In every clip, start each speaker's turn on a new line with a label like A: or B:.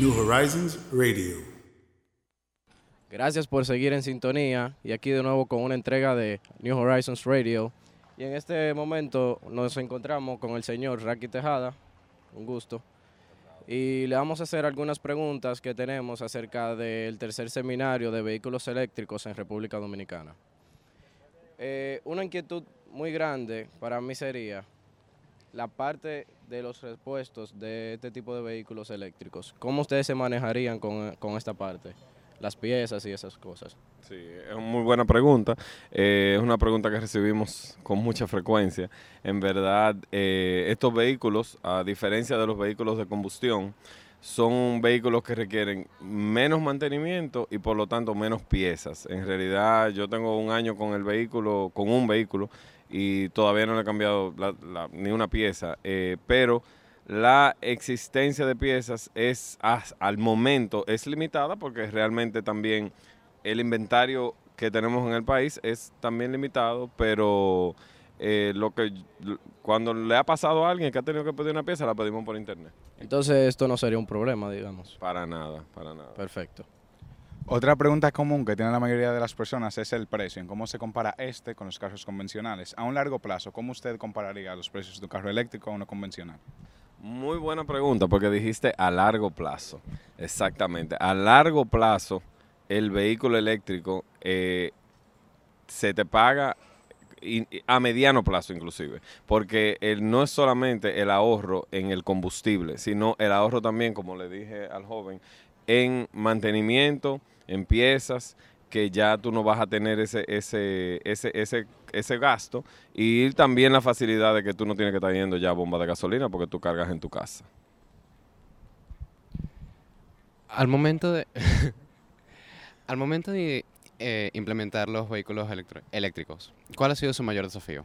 A: New Horizons Radio.
B: Gracias por seguir en sintonía y aquí de nuevo con una entrega de New Horizons Radio. Y en este momento nos encontramos con el señor Raki Tejada, un gusto. Y le vamos a hacer algunas preguntas que tenemos acerca del tercer seminario de vehículos eléctricos en República Dominicana. Eh, una inquietud muy grande para mí sería la parte de los repuestos de este tipo de vehículos eléctricos. ¿Cómo ustedes se manejarían con, con esta parte? Las piezas y esas cosas.
C: Sí, es una muy buena pregunta. Eh, es una pregunta que recibimos con mucha frecuencia. En verdad, eh, estos vehículos, a diferencia de los vehículos de combustión, son vehículos que requieren menos mantenimiento y por lo tanto menos piezas. En realidad, yo tengo un año con el vehículo, con un vehículo y todavía no le he cambiado ni una pieza, eh, pero la existencia de piezas es al momento es limitada porque realmente también el inventario que tenemos en el país es también limitado, pero eh, lo que cuando le ha pasado a alguien que ha tenido que pedir una pieza la pedimos por internet.
B: Entonces esto no sería un problema, digamos.
C: Para nada, para nada.
B: Perfecto.
D: Otra pregunta común que tiene la mayoría de las personas es el precio, en cómo se compara este con los carros convencionales. A un largo plazo, ¿cómo usted compararía los precios de un carro eléctrico a uno convencional?
C: Muy buena pregunta, porque dijiste a largo plazo. Exactamente. A largo plazo, el vehículo eléctrico eh, se te paga a mediano plazo inclusive, porque no es solamente el ahorro en el combustible, sino el ahorro también, como le dije al joven, en mantenimiento, en piezas, que ya tú no vas a tener ese, ese, ese, ese, ese gasto y también la facilidad de que tú no tienes que estar yendo ya bomba de gasolina porque tú cargas en tu casa.
E: Al momento de, al momento de eh, implementar los vehículos eléctricos, ¿cuál ha sido su mayor desafío?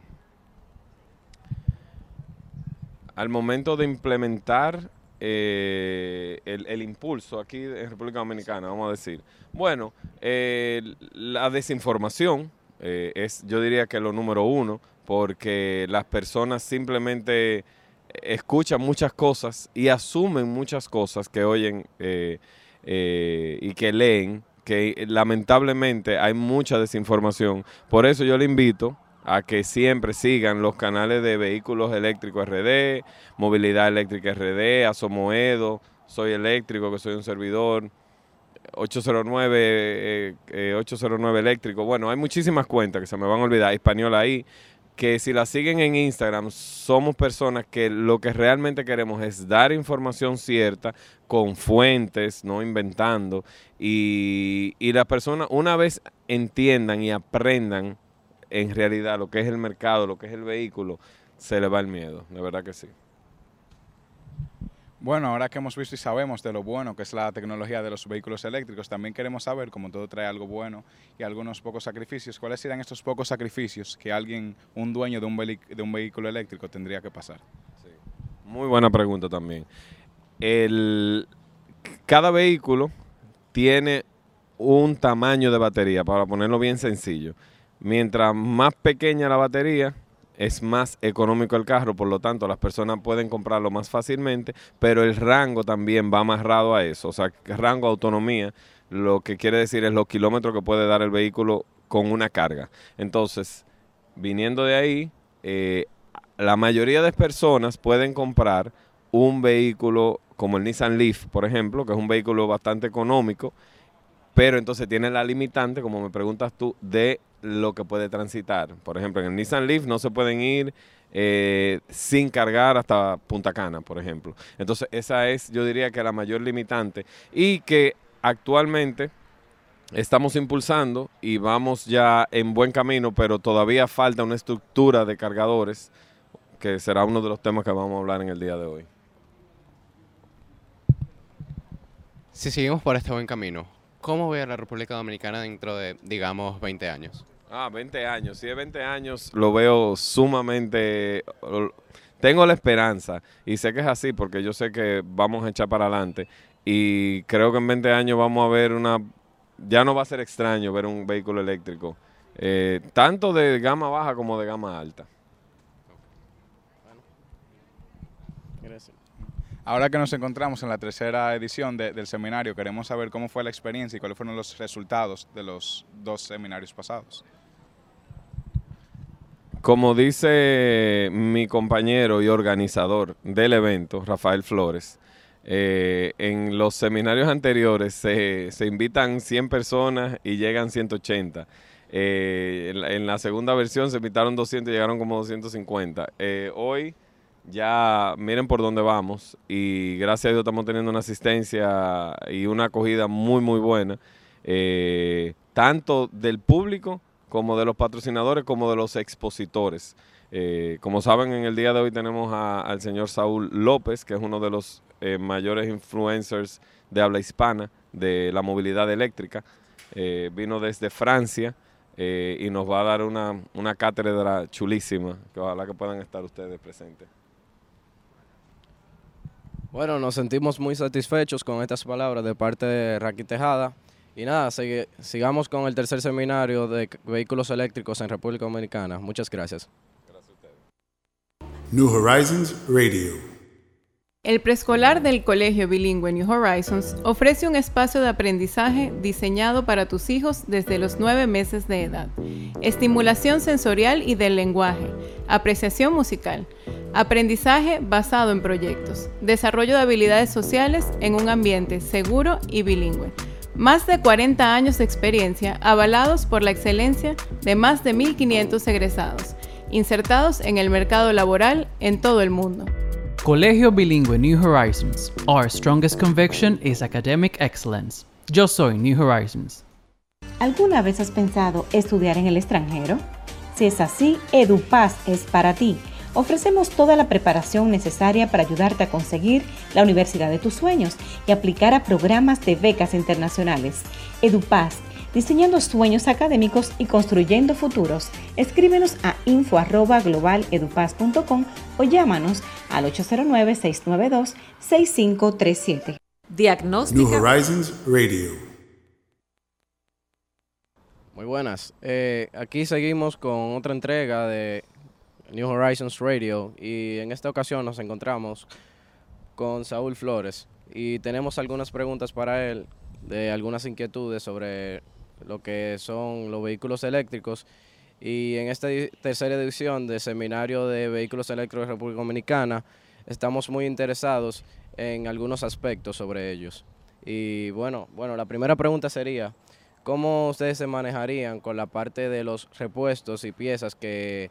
C: Al momento de implementar eh, el, impulso aquí en República Dominicana, vamos a decir. Bueno, eh, la desinformación eh, es, yo diría que lo número uno, porque las personas simplemente escuchan muchas cosas y asumen muchas cosas que oyen y que leen, que lamentablemente hay mucha desinformación. Por eso yo le invito a que siempre sigan los canales de Vehículos Eléctricos RD, Movilidad Eléctrica RD, Asomoedo, Soy Eléctrico, que soy un servidor, 809, 809 eh, eh, Eléctrico. Bueno, hay muchísimas cuentas que se me van a olvidar, español ahí, que si la siguen en Instagram, somos personas que lo que realmente queremos es dar información cierta, con fuentes, no inventando, y, y las personas una vez entiendan y aprendan en realidad lo que es el mercado, lo que es el vehículo, se le va el miedo, de verdad que sí.
D: Bueno, ahora que hemos visto y sabemos de lo bueno que es la tecnología de los vehículos eléctricos, también queremos saber, como todo trae algo bueno y algunos pocos sacrificios, ¿cuáles serían estos pocos sacrificios que alguien, un dueño de un, de un vehículo eléctrico tendría que pasar?
C: Muy buena pregunta también. El, cada vehículo tiene un tamaño de batería, para ponerlo bien sencillo. Mientras más pequeña la batería, es más económico el carro, por lo tanto las personas pueden comprarlo más fácilmente, pero el rango también va amarrado a eso, o sea, rango autonomía, lo que quiere decir es los kilómetros que puede dar el vehículo con una carga. Entonces, viniendo de ahí, eh, la mayoría de personas pueden comprar un vehículo como el Nissan Leaf, por ejemplo, que es un vehículo bastante económico, pero entonces tiene la limitante, como me preguntas tú, de lo que puede transitar. Por ejemplo, en el Nissan Leaf no se pueden ir eh, sin cargar hasta Punta Cana, por ejemplo. Entonces, esa es, yo diría que la mayor limitante y que actualmente estamos impulsando y vamos ya en buen camino, pero todavía falta una estructura de cargadores, que será uno de los temas que vamos a hablar en el día de hoy.
E: Si seguimos por este buen camino, ¿cómo ve a la República Dominicana dentro de, digamos, 20 años?
C: Ah, 20 años. Si es 20 años, lo veo sumamente... Tengo la esperanza y sé que es así porque yo sé que vamos a echar para adelante y creo que en 20 años vamos a ver una... Ya no va a ser extraño ver un vehículo eléctrico, eh, tanto de gama baja como de gama alta.
D: Ahora que nos encontramos en la tercera edición de- del seminario, queremos saber cómo fue la experiencia y cuáles fueron los resultados de los dos seminarios pasados.
C: Como dice mi compañero y organizador del evento, Rafael Flores, eh, en los seminarios anteriores se, invitan 100 personas y llegan 180. Eh, en, la, en la segunda versión se invitaron 200 y llegaron como 250. Eh, hoy ya miren por dónde vamos y gracias a Dios estamos teniendo una asistencia y una acogida muy muy buena, eh, tanto del público como de los patrocinadores como de los expositores. Eh, como saben, en el día de hoy tenemos a- al señor Saúl López, que es uno de los eh, mayores influencers de habla hispana de la movilidad eléctrica. Eh, vino desde Francia eh, y nos va a dar una, una cátedra chulísima, que ojalá que puedan estar ustedes presentes.
B: Bueno, nos sentimos muy satisfechos con estas palabras de parte de Raki Tejada. Y nada, sigamos con el tercer seminario de vehículos eléctricos en República Dominicana. Muchas gracias.
A: New Horizons Radio.
F: El preescolar del Colegio Bilingüe New Horizons ofrece un espacio de aprendizaje diseñado para tus hijos desde los nueve meses de edad. Estimulación sensorial y del lenguaje, apreciación musical, aprendizaje basado en proyectos, desarrollo de habilidades sociales en un ambiente seguro y bilingüe. Más de 40 años de experiencia avalados por la excelencia de más de 1.500 egresados, insertados en el mercado laboral en todo el mundo.
G: Colegio Bilingüe New Horizons. Our strongest conviction is academic excellence. Yo soy New Horizons.
H: ¿Alguna vez has pensado estudiar en el extranjero? Si es así, EduPaz es para ti. Ofrecemos toda la preparación necesaria para ayudarte a conseguir la universidad de tus sueños y aplicar a programas de becas internacionales. EduPaz, diseñando sueños académicos y construyendo futuros. Escríbenos a info@globaledupaz.com o llámanos al 809-692-6537.
A: New
I: Diagnóstica.
A: Horizons Radio.
B: Muy buenas. Eh, aquí seguimos con otra entrega de New Horizons Radio y en esta ocasión nos encontramos con Saúl Flores y tenemos algunas preguntas para él de algunas inquietudes sobre lo que son los vehículos eléctricos y en esta tercera edición del Seminario de Vehículos Eléctricos de República Dominicana estamos muy interesados en algunos aspectos sobre ellos. Y bueno, bueno, la primera pregunta sería, ¿cómo ustedes se manejarían con la parte de los repuestos y piezas que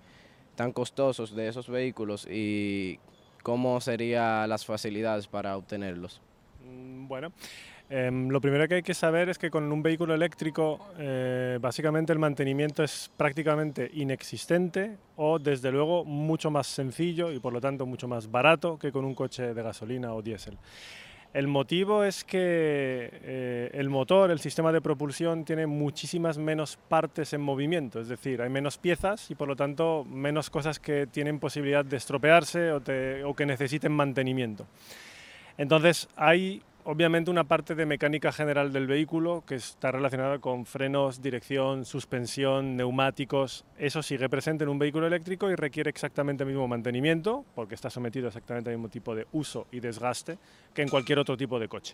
B: tan costosos de esos vehículos y cómo serían las facilidades para obtenerlos?
J: Bueno, em, lo primero que hay que saber es que con un vehículo eléctrico eh, básicamente el mantenimiento es prácticamente inexistente o desde luego mucho más sencillo y por lo tanto mucho más barato que con un coche de gasolina o diésel. El motivo es que eh, el motor, el sistema de propulsión, tiene muchísimas menos partes en movimiento, es decir, hay menos piezas y por lo tanto menos cosas que tienen posibilidad de estropearse o, o que necesiten mantenimiento. Entonces hay obviamente una parte de mecánica general del vehículo que está relacionada con frenos, dirección, suspensión, neumáticos. Eso sigue presente en un vehículo eléctrico y requiere exactamente el mismo mantenimiento porque está sometido exactamente al mismo tipo de uso y desgaste que en cualquier otro tipo de coche.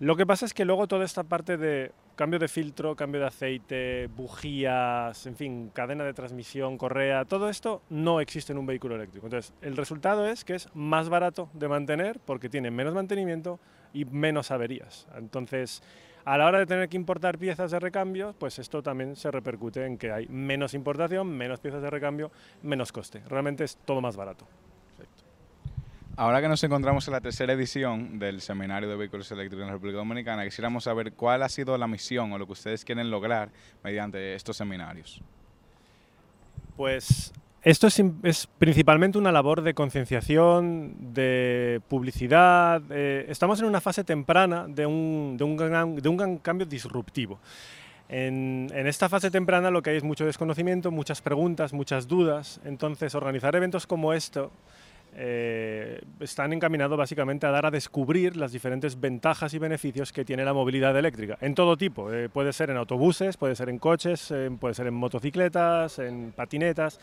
J: Lo que pasa es que luego toda esta parte de cambio de filtro, cambio de aceite, bujías, en fin, cadena de transmisión, correa, todo esto no existe en un vehículo eléctrico. Entonces, el resultado es que es más barato de mantener porque tiene menos mantenimiento y menos averías. Entonces, a la hora de tener que importar piezas de recambio, pues esto también se repercute en que hay menos importación, menos piezas de recambio, menos coste. Realmente es todo más barato.
D: Ahora que nos encontramos en la tercera edición del Seminario de Vehículos Eléctricos en la República Dominicana, quisiéramos saber cuál ha sido la misión o lo que ustedes quieren lograr mediante estos seminarios.
J: Pues Esto es, principalmente una labor de concienciación, de publicidad. eh, estamos en una fase temprana de un, gran, cambio disruptivo. En, esta fase temprana lo que hay es mucho desconocimiento, muchas preguntas, muchas dudas. Entonces, organizar eventos como esto eh, están encaminados básicamente a dar a descubrir las diferentes ventajas y beneficios que tiene la movilidad eléctrica, en todo tipo. Eh, puede ser en autobuses, puede ser en coches, puede ser en motocicletas, en patinetas.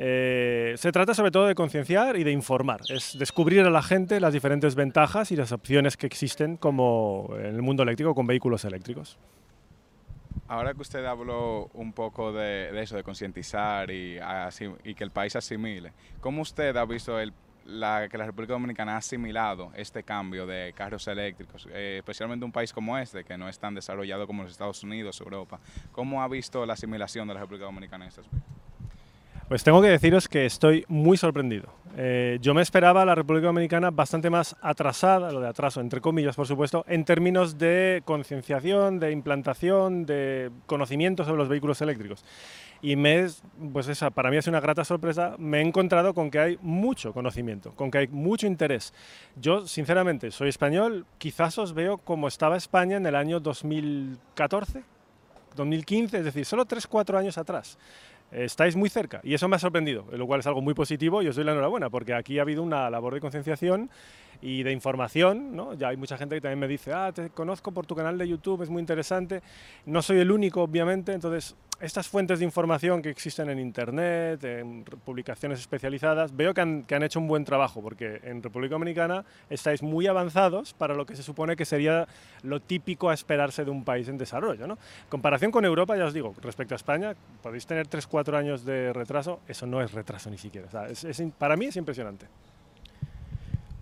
J: Eh, se trata sobre todo de concienciar y de informar, es descubrir a la gente las diferentes ventajas y las opciones que existen como en el mundo eléctrico con vehículos eléctricos.
D: Ahora que usted habló un poco de, de eso, de concientizar y, y que el país asimile, ¿cómo usted ha visto el, la, que la República Dominicana ha asimilado este cambio de carros eléctricos, eh, especialmente un país como este, que no es tan desarrollado como los Estados Unidos, Europa? ¿Cómo ha visto la asimilación de la República Dominicana en este aspecto?
J: Pues tengo que deciros que estoy muy sorprendido. Eh, yo me esperaba a la República Dominicana bastante más atrasada, lo de atraso entre comillas, por supuesto, en términos de concienciación, de implantación, de conocimiento sobre los vehículos eléctricos. Y me es, pues esa, para mí es una grata sorpresa, me he encontrado con que hay mucho conocimiento, con que hay mucho interés. Yo, sinceramente, soy español, quizás os veo como estaba España en el año 2014, 2015, es decir, solo 3-4 años atrás. Estáis muy cerca. Y eso me ha sorprendido, lo cual es algo muy positivo y os doy la enhorabuena porque aquí ha habido una labor de concienciación y de información. ¿no? Ya hay mucha gente que también me dice, ah, te conozco por tu canal de YouTube, es muy interesante. No soy el único, obviamente, entonces estas fuentes de información que existen en Internet, en publicaciones especializadas, veo que han, que han hecho un buen trabajo porque en República Dominicana estáis muy avanzados para lo que se supone que sería lo típico a esperarse de un país en desarrollo. ¿no? comparación con Europa, ya os digo, respecto a España, podéis tener 3-4 años de retraso, eso no es retraso ni siquiera. O sea, es- es para mí es impresionante.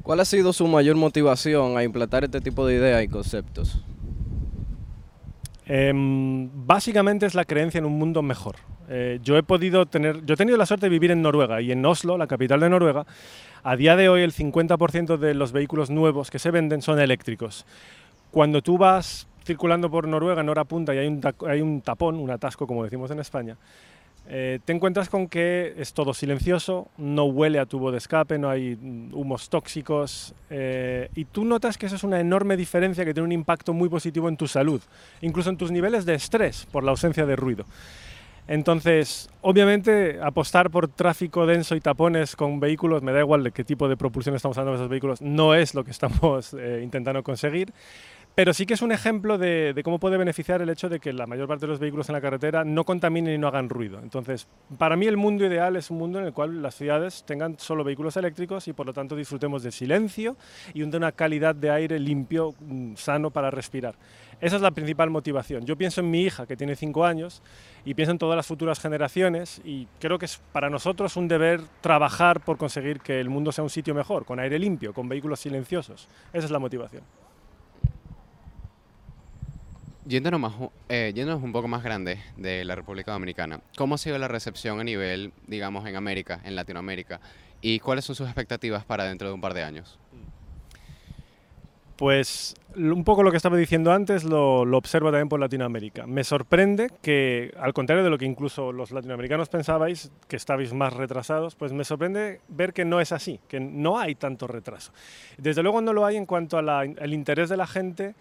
B: ¿Cuál ha sido su mayor motivación a implantar este tipo de ideas y conceptos?
J: Em, básicamente es la creencia en un mundo mejor. Eh, yo he podido tener, yo he tenido la suerte de vivir en Noruega y en Oslo, la capital de Noruega, a día de hoy el 50% de los vehículos nuevos que se venden son eléctricos. Cuando tú vas circulando por Noruega en hora punta y hay un, hay un tapón, un atasco como decimos en España, eh, te encuentras con que es todo silencioso, no huele a tubo de escape, no hay mm, humos tóxicos eh, y tú notas que eso es una enorme diferencia que tiene un impacto muy positivo en tu salud, incluso en tus niveles de estrés por la ausencia de ruido. Entonces, obviamente, apostar por tráfico denso y tapones con vehículos, me da igual de qué tipo de propulsión estamos hablando de esos vehículos, no es lo que estamos eh, intentando conseguir. Pero sí que es un ejemplo de, cómo puede beneficiar el hecho de que la mayor parte de los vehículos en la carretera no contaminen y no hagan ruido. Entonces, para mí el mundo ideal es un mundo en el cual las ciudades tengan solo vehículos eléctricos y por lo tanto disfrutemos de silencio y de una calidad de aire limpio, mm, sano para respirar. Esa es la principal motivación. Yo pienso en mi hija, que tiene cinco años, y pienso en todas las futuras generaciones, y creo que es para nosotros un deber trabajar por conseguir que el mundo sea un sitio mejor, con aire limpio, con vehículos silenciosos. Esa es la motivación.
E: Yéndonos, más, eh, yéndonos un poco más grande de la República Dominicana, ¿cómo ha sido la recepción a nivel, digamos, en América, en Latinoamérica? ¿Y cuáles son sus expectativas para dentro de un par de años?
J: Pues un poco lo que estaba diciendo antes lo, lo observo también por Latinoamérica. Me sorprende que, al contrario de lo que incluso los latinoamericanos pensabais, que estabais más retrasados, pues me sorprende ver que no es así, que no hay tanto retraso. Desde luego no lo hay en cuanto al interés de la gente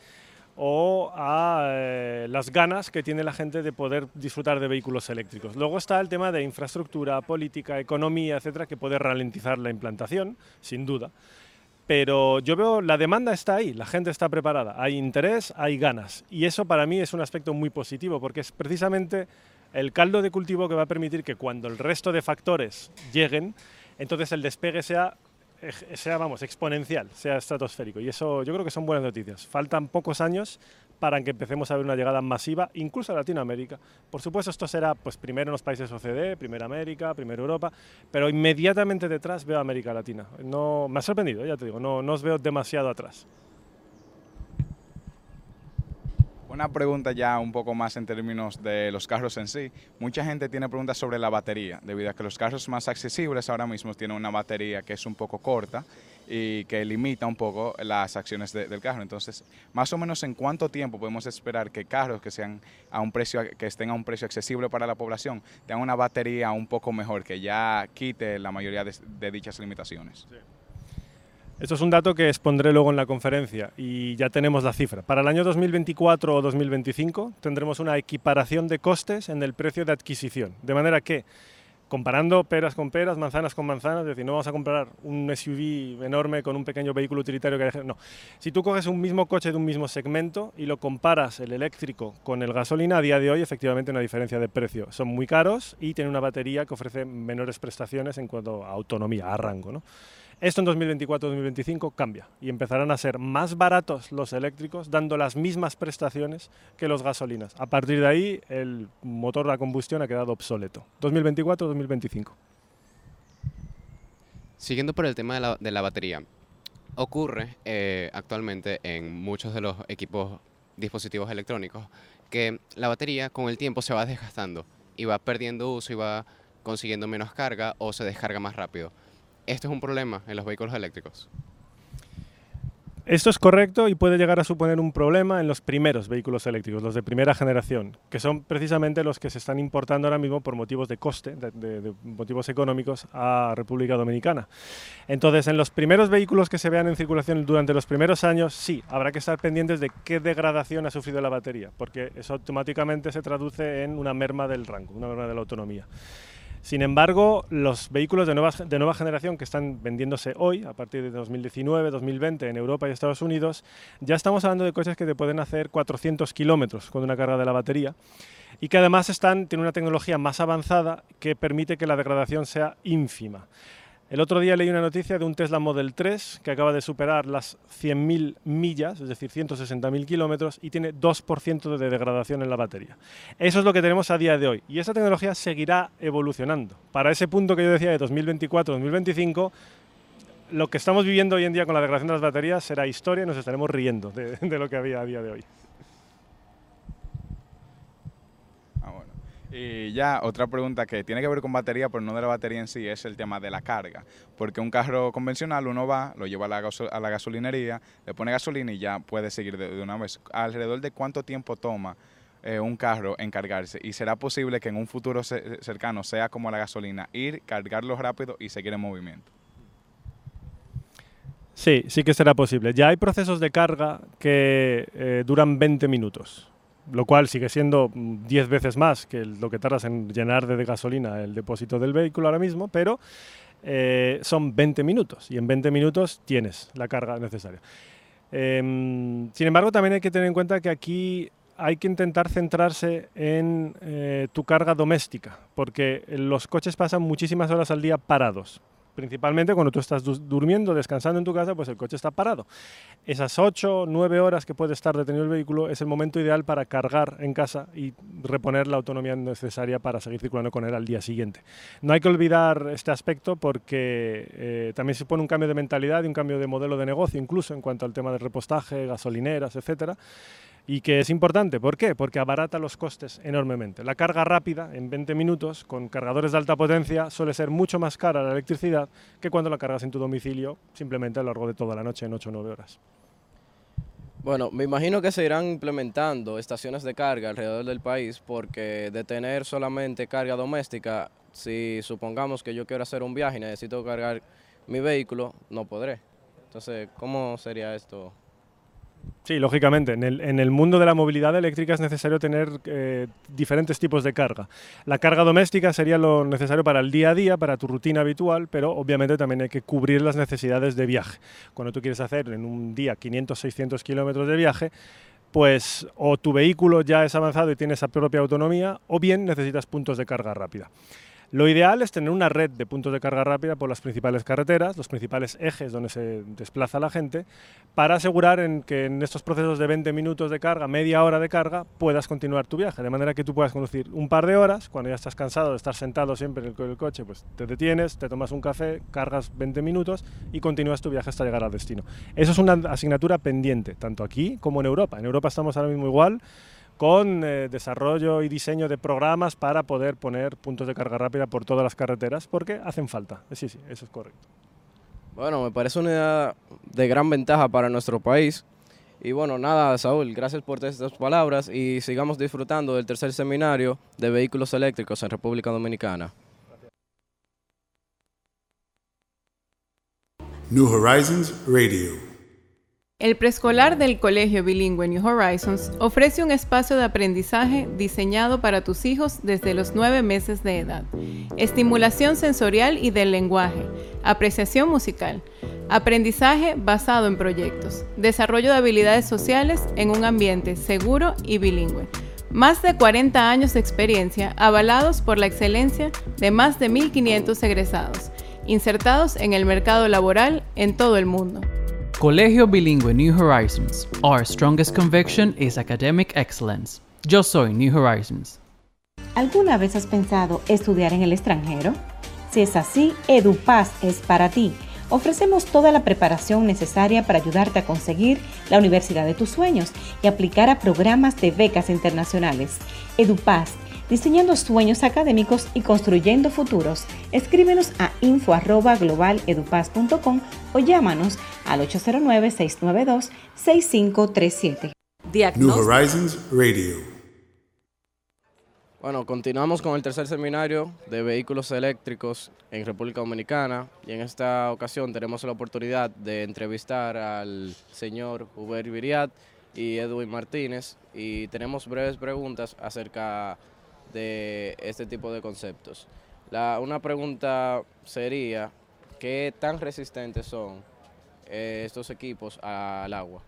J: o a eh, las ganas que tiene la gente de poder disfrutar de vehículos eléctricos. Luego está el tema de infraestructura, política, economía, etcétera, que puede ralentizar la implantación, sin duda. Pero yo veo la demanda está ahí, la gente está preparada, hay interés, hay ganas. Y eso para mí es un aspecto muy positivo, porque es precisamente el caldo de cultivo que va a permitir que cuando el resto de factores lleguen, entonces el despegue sea, sea vamos, exponencial, sea estratosférico. Y eso yo creo que son buenas noticias. Faltan pocos años para que empecemos a ver una llegada masiva, incluso a Latinoamérica. Por supuesto, esto será pues, primero en los países OCDE, primero América, primero Europa, pero inmediatamente detrás veo a América Latina. No, me ha sorprendido, ya te digo, no, no os veo demasiado atrás.
D: Una pregunta ya un poco más en términos de los carros en sí. Mucha gente tiene preguntas sobre la batería, debido a que los carros más accesibles ahora mismo tienen una batería que es un poco corta y que limita un poco las acciones de- del carro. Entonces, más o menos en cuánto tiempo podemos esperar que carros que sean a un precio que estén a un precio accesible para la población tengan una batería un poco mejor que ya quite la mayoría de, de dichas limitaciones.
J: Esto es un dato que expondré luego en la conferencia y ya tenemos la cifra. Para el año 2024 o 2025 tendremos una equiparación de costes en el precio de adquisición. De manera que, comparando peras con peras, manzanas con manzanas, es decir, no vamos a comprar un SUV enorme con un pequeño vehículo utilitario que No. Si tú coges un mismo coche de un mismo segmento y lo comparas el eléctrico con el gasolina, a día de hoy efectivamente una diferencia de precio. Son muy caros y tienen una batería que ofrece menores prestaciones en cuanto a autonomía, a rango. ¿no? Esto en 2024-2025 cambia y empezarán a ser más baratos los eléctricos dando las mismas prestaciones que los gasolinas. A partir de ahí el motor de combustión ha quedado obsoleto. 2024-2025.
E: Siguiendo por el tema de la, de la batería, ocurre eh, actualmente en muchos de los equipos, dispositivos electrónicos, que la batería con el tiempo se va desgastando y va perdiendo uso y va consiguiendo menos carga o se descarga más rápido. Esto es un problema en los vehículos eléctricos.
J: Esto es correcto y puede llegar a suponer un problema en los primeros vehículos eléctricos, los de primera generación, que son precisamente los que se están importando ahora mismo por motivos de coste, de, de- de motivos económicos, a República Dominicana. Entonces, en los primeros vehículos que se vean en circulación durante los primeros años, sí, habrá que estar pendientes de qué degradación ha sufrido la batería, porque eso automáticamente se traduce en una merma del rango, una merma de la autonomía. Sin embargo, los vehículos de nueva, generación que están vendiéndose hoy, a partir de 2019, 2020 en Europa y Estados Unidos, ya estamos hablando de coches que te pueden hacer 400 kilómetros con una carga de la batería y que además tienen una tecnología más avanzada que permite que la degradación sea ínfima. El otro día leí una noticia de un Tesla Model 3 que acaba de superar las 100.000 millas, es decir, 160.000 kilómetros, y tiene 2% de degradación en la batería. Eso es lo que tenemos a día de hoy. Y esta tecnología seguirá evolucionando. Para ese punto que yo decía de 2024-2025, lo que estamos viviendo hoy en día con la degradación de las baterías será historia y nos estaremos riendo de, de lo que había a día de hoy.
D: Ah, bueno. Y ya otra pregunta que tiene que ver con batería, pero no de la batería en sí, es el tema de la carga. Porque un carro convencional uno va, lo lleva a la, a la gasolinería, le pone gasolina y ya puede seguir de, una vez. ¿Alrededor de cuánto tiempo toma eh, un carro en cargarse? ¿Y será posible que en un futuro ce- cercano sea como la gasolina, ir, cargarlo rápido y seguir en movimiento?
J: Sí, sí que será posible. Ya hay procesos de carga que eh, duran 20 minutos, lo cual sigue siendo mm, 10 veces más que lo que tardas en llenar de, de gasolina el depósito del vehículo ahora mismo, pero eh, son 20 minutos y en 20 minutos tienes la carga necesaria. Em, sin embargo, también hay que tener en cuenta que aquí hay que intentar centrarse en eh, tu carga doméstica, porque los coches pasan muchísimas horas al día parados. Principalmente cuando tú estás du- durmiendo, descansando en tu casa, pues el coche está parado. Esas 8 o 9 horas que puede estar detenido el vehículo es el momento ideal para cargar en casa y reponer la autonomía necesaria para seguir circulando con él al día siguiente. No hay que olvidar este aspecto porque eh, también supone un cambio de mentalidad y un cambio de modelo de negocio, incluso en cuanto al tema del repostaje, gasolineras, etcétera y que es importante. ¿Por qué? Porque abarata los costes enormemente. La carga rápida, en 20 minutos, con cargadores de alta potencia, suele ser mucho más cara la electricidad que cuando la cargas en tu domicilio simplemente a lo largo de toda la noche en 8 o 9 horas.
B: Bueno, me imagino que se irán implementando estaciones de carga alrededor del país porque de tener solamente carga doméstica, si supongamos que yo quiero hacer un viaje y necesito cargar mi vehículo, no podré. Entonces, ¿cómo sería esto?
J: Sí, lógicamente. En el, mundo de la movilidad eléctrica es necesario tener eh, diferentes tipos de carga. La carga doméstica sería lo necesario para el día a día, para tu rutina habitual, pero obviamente también hay que cubrir las necesidades de viaje. Cuando tú quieres hacer en un día 500, 600 kilómetros de viaje, pues o tu vehículo ya es avanzado y tiene esa propia autonomía, o bien necesitas puntos de carga rápida. Lo ideal es tener una red de puntos de carga rápida por las principales carreteras, los principales ejes donde se desplaza la gente, para asegurar en que en estos procesos de 20 minutos de carga, media hora de carga, puedas continuar tu viaje, de manera que tú puedas conducir un par de horas, cuando ya estás cansado de estar sentado siempre en el, co- el coche, pues te detienes, te tomas un café, cargas 20 minutos y continúas tu viaje hasta llegar al destino. Eso es una asignatura pendiente, tanto aquí como en Europa. En Europa estamos ahora mismo igual, con eh, desarrollo y diseño de programas para poder poner puntos de carga rápida por todas las carreteras, porque hacen falta. Sí, sí, eso es correcto.
B: Bueno, me parece una idea de gran ventaja para nuestro país. Y bueno, nada, Saúl, gracias por estas palabras y sigamos disfrutando del tercer seminario de vehículos eléctricos en República Dominicana.
A: New Horizons Radio.
F: El preescolar del Colegio Bilingüe New Horizons ofrece un espacio de aprendizaje diseñado para tus hijos desde los nueve meses de edad. Estimulación sensorial y del lenguaje, apreciación musical, aprendizaje basado en proyectos, desarrollo de habilidades sociales en un ambiente seguro y bilingüe. Más de 40 años de experiencia avalados por la excelencia de más de 1.500 egresados, insertados en el mercado laboral en todo el mundo.
G: Colegio Bilingüe New Horizons. Our strongest conviction is academic excellence. Yo soy New Horizons.
H: ¿Alguna vez has pensado estudiar en el extranjero? Si es así, EduPaz es para ti. Ofrecemos toda la preparación necesaria para ayudarte a conseguir la universidad de tus sueños y aplicar a programas de becas internacionales. EduPaz, diseñando sueños académicos y construyendo futuros. Escríbenos a info@globaledupaz.com o llámanos al 809-692-6537.
A: New Horizons Radio.
B: Bueno, continuamos con el tercer seminario de vehículos eléctricos en República Dominicana y en esta ocasión tenemos la oportunidad de entrevistar al señor Uber Viriat y Edwin Martínez y tenemos breves preguntas acerca de este tipo de conceptos. La, una pregunta sería, ¿qué tan resistentes son eh, estos equipos al agua?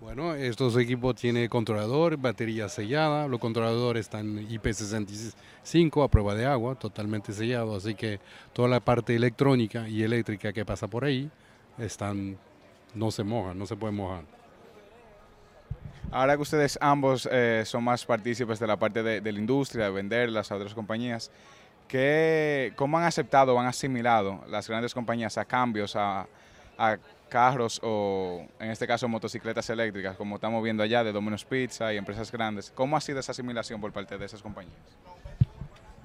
I: Bueno, estos equipos tienen controlador, batería sellada, los controladores están IP65 a prueba de agua, totalmente sellado, así que toda la parte electrónica y eléctrica que pasa por ahí están, no se mojan, no se pueden mojar.
D: Ahora que ustedes ambos eh, son más partícipes de la parte de, de la industria, de venderlas a otras compañías, ¿qué, ¿cómo han aceptado o han asimilado las grandes compañías a cambios, a, a carros o en este caso motocicletas eléctricas, como estamos viendo allá de Domino's Pizza y empresas grandes. ¿Cómo ha sido esa asimilación por parte de esas compañías?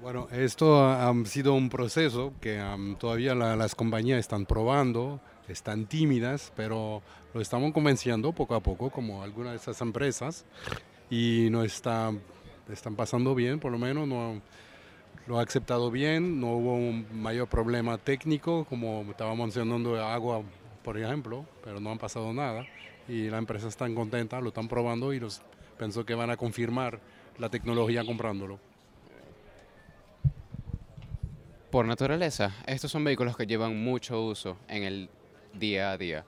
I: Bueno, esto ha sido un proceso que um, todavía la, las compañías están probando, están tímidas, pero lo estamos convenciendo poco a poco, como algunas de esas empresas, y no está, están pasando bien, por lo menos no lo ha aceptado bien, no hubo un mayor problema técnico, como estaba mencionando agua por ejemplo, pero no han pasado nada y la empresa está contenta, lo están probando y los pienso que van a confirmar la tecnología comprándolo.
E: Por naturaleza, estos son vehículos que llevan mucho uso en el día a día.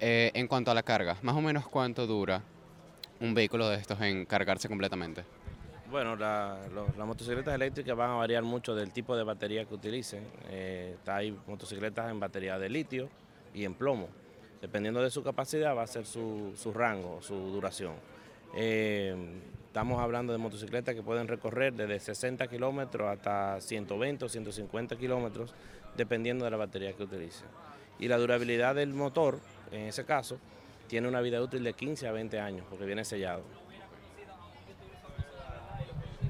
E: Eh, en cuanto a la carga, más o menos cuánto dura un vehículo de estos en cargarse completamente.
K: Bueno, las motocicletas eléctricas van a variar mucho del tipo de batería que utilicen. Eh, hay motocicletas en batería de litio, y en plomo. Dependiendo de su capacidad va a ser su, su rango, su duración. Eh, estamos hablando de motocicletas que pueden recorrer desde 60 kilómetros hasta 120 o 150 kilómetros, dependiendo de la batería que utilicen. Y la durabilidad del motor, en ese caso, tiene una vida útil de 15 a 20 años, porque viene sellado.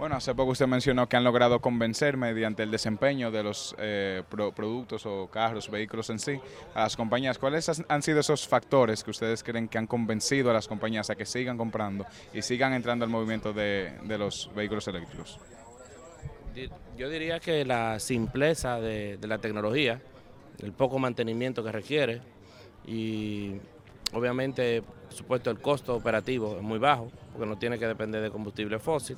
D: Bueno, hace poco usted mencionó que han logrado convencer mediante el desempeño de los eh, pro productos o carros, vehículos en sí, a las compañías. ¿Cuáles han sido esos factores que ustedes creen que han convencido a las compañías a que sigan comprando y sigan entrando al movimiento de, de los vehículos eléctricos?
K: Yo diría que la simpleza de, de la tecnología, el poco mantenimiento que requiere y obviamente, por supuesto, el costo operativo es muy bajo porque no tiene que depender de combustible fósil.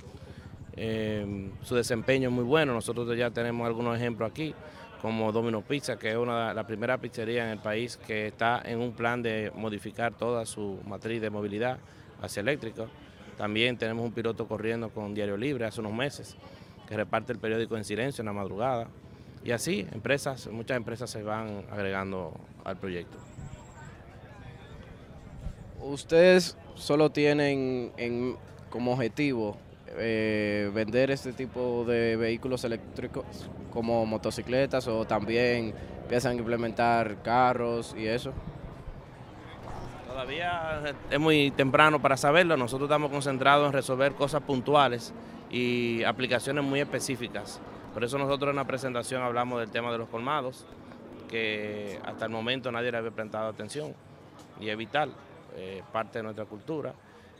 K: Eh, su desempeño es muy bueno. Nosotros ya tenemos algunos ejemplos aquí, como Domino Pizza, que es una la primera pizzería en el país que está en un plan de modificar toda su matriz de movilidad hacia eléctrico. También tenemos un piloto corriendo con Diario Libre hace unos meses, que reparte el periódico en silencio en la madrugada. Y así, empresas, muchas empresas se van agregando al proyecto.
B: Ustedes solo tienen en, como objetivo eh, vender este tipo de vehículos eléctricos como motocicletas o también empiezan a implementar carros y eso?
K: Todavía es muy temprano para saberlo, nosotros estamos concentrados en resolver cosas puntuales y aplicaciones muy específicas. Por eso nosotros en la presentación hablamos del tema de los colmados, que hasta el momento nadie le había prestado atención y es vital, eh, parte de nuestra cultura.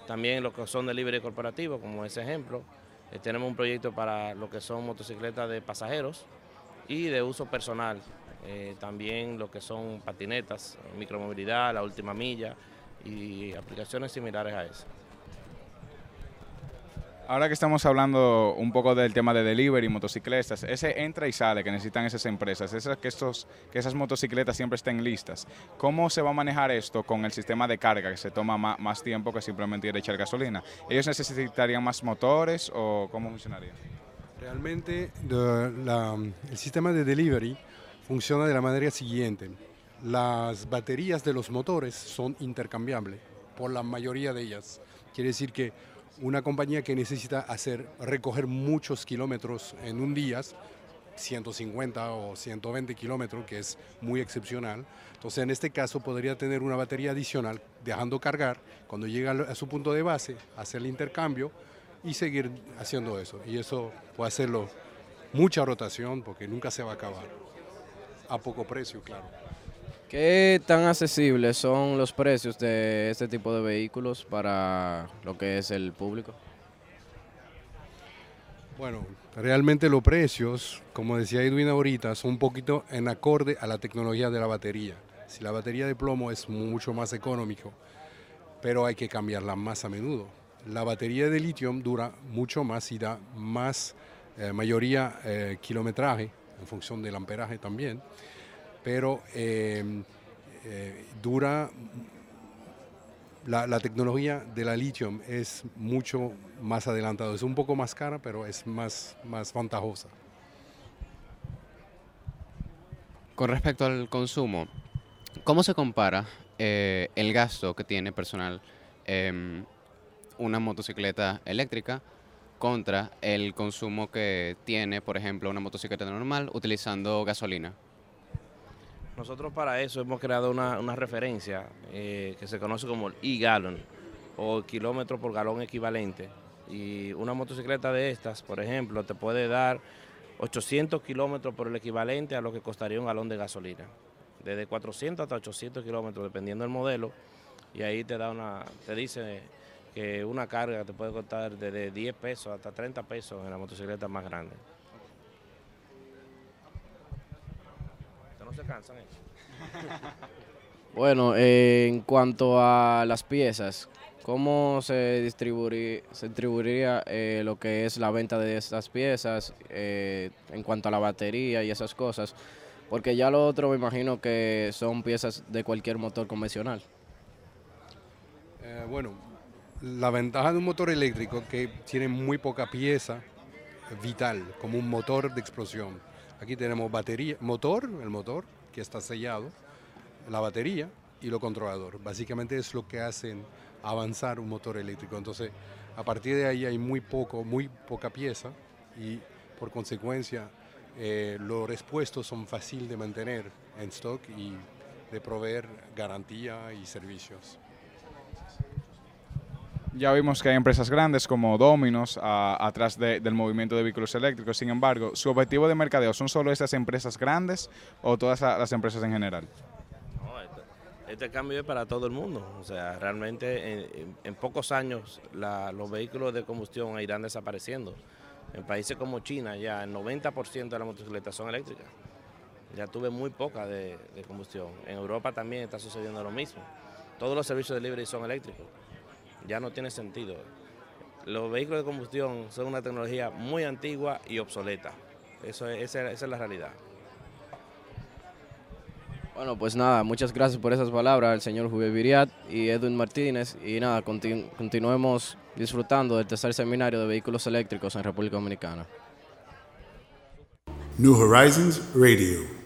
K: También lo que son delivery corporativos, como ese ejemplo. Eh, tenemos un proyecto para lo que son motocicletas de pasajeros y de uso personal. Eh, también lo que son patinetas, micromovilidad, la última milla y aplicaciones similares a esa.
D: Ahora que estamos hablando un poco del tema de delivery, motocicletas, ese entra y sale que necesitan esas empresas, esas, que, estos, que esas motocicletas siempre estén listas. ¿Cómo se va a manejar esto con el sistema de carga que se toma más, tiempo que simplemente ir a echar gasolina? ¿Ellos necesitarían más motores o cómo funcionaría?
I: Realmente el sistema de delivery funciona de la manera siguiente. Las baterías de los motores son intercambiables por la mayoría de ellas. Quiere decir que una compañía que necesita hacer recoger muchos kilómetros en un día, 150 o 120 kilómetros, que es muy excepcional. Entonces, en este caso, podría tener una batería adicional, dejando cargar, cuando llega a su punto de base, hacer el intercambio y seguir haciendo eso. Y eso puede hacerlo mucha rotación, porque nunca se va a acabar. A poco precio, claro.
B: ¿Qué tan accesibles son los precios de este tipo de vehículos para lo que es el público?
I: Bueno, realmente los precios, como decía Edwin ahorita, son un poquito en acorde a la tecnología de la batería. Si la batería de plomo es mucho más económico, pero hay que cambiarla más a menudo. La batería de litio dura mucho más y da más eh, mayoría eh, kilometraje en función del amperaje también pero em, eh, dura, la, tecnología de la lithium es mucho más adelantada, es un poco más cara, pero es más, más ventajosa.
E: Con respecto al consumo, ¿cómo se compara eh, el gasto que tiene personal em, una motocicleta eléctrica contra el consumo que tiene, por ejemplo, una motocicleta normal utilizando gasolina?
K: Nosotros para eso hemos creado una, referencia eh, que se conoce como el e-gallon o kilómetro por galón equivalente. Y una motocicleta de estas, por ejemplo, te puede dar 800 kilómetros por el equivalente a lo que costaría un galón de gasolina. Desde 400 hasta 800 kilómetros, dependiendo del modelo. Y ahí te da una, te dice que una carga te puede costar desde 10 pesos hasta 30 pesos en la motocicleta más grande. Se cansan
B: bueno, en cuanto a las piezas, ¿cómo se, distribuiría, se distribuiría eh, lo que es la venta de estas piezas eh, en cuanto a la batería y esas cosas? Porque ya lo otro me imagino que son piezas de cualquier motor convencional.
I: Eh, bueno, la ventaja de un motor eléctrico es que tiene muy poca pieza vital, como un motor de explosión Aquí tenemos batería, motor, el motor que está sellado, la batería y lo controlador. Básicamente es lo que hacen avanzar un motor eléctrico. Entonces, a partir de ahí hay muy poco, muy poca pieza y por consecuencia eh, los respuestos son fáciles de mantener en stock y de proveer garantía y servicios.
D: Ya vimos que hay empresas grandes como Dominos atrás del movimiento de vehículos eléctricos. Sin embargo, ¿su objetivo de mercadeo son solo esas empresas grandes o todas las empresas en general?
K: este, este cambio es para todo el mundo. O sea, realmente en, pocos años los vehículos de combustión irán desapareciendo. En países como China ya el 90% de las motocicletas son eléctricas. Ya tuve muy poca de, de combustión. En Europa también está sucediendo lo mismo. Todos los servicios de libre son eléctricos ya no tiene sentido. Los vehículos de combustión son una tecnología muy antigua y obsoleta. Eso esa, es la realidad.
B: Bueno, pues nada, muchas gracias por esas palabras, el señor Julio Viriat y Edwin Martínez. Y nada, continuemos disfrutando del tercer seminario de vehículos eléctricos en República Dominicana.
A: New Horizons Radio.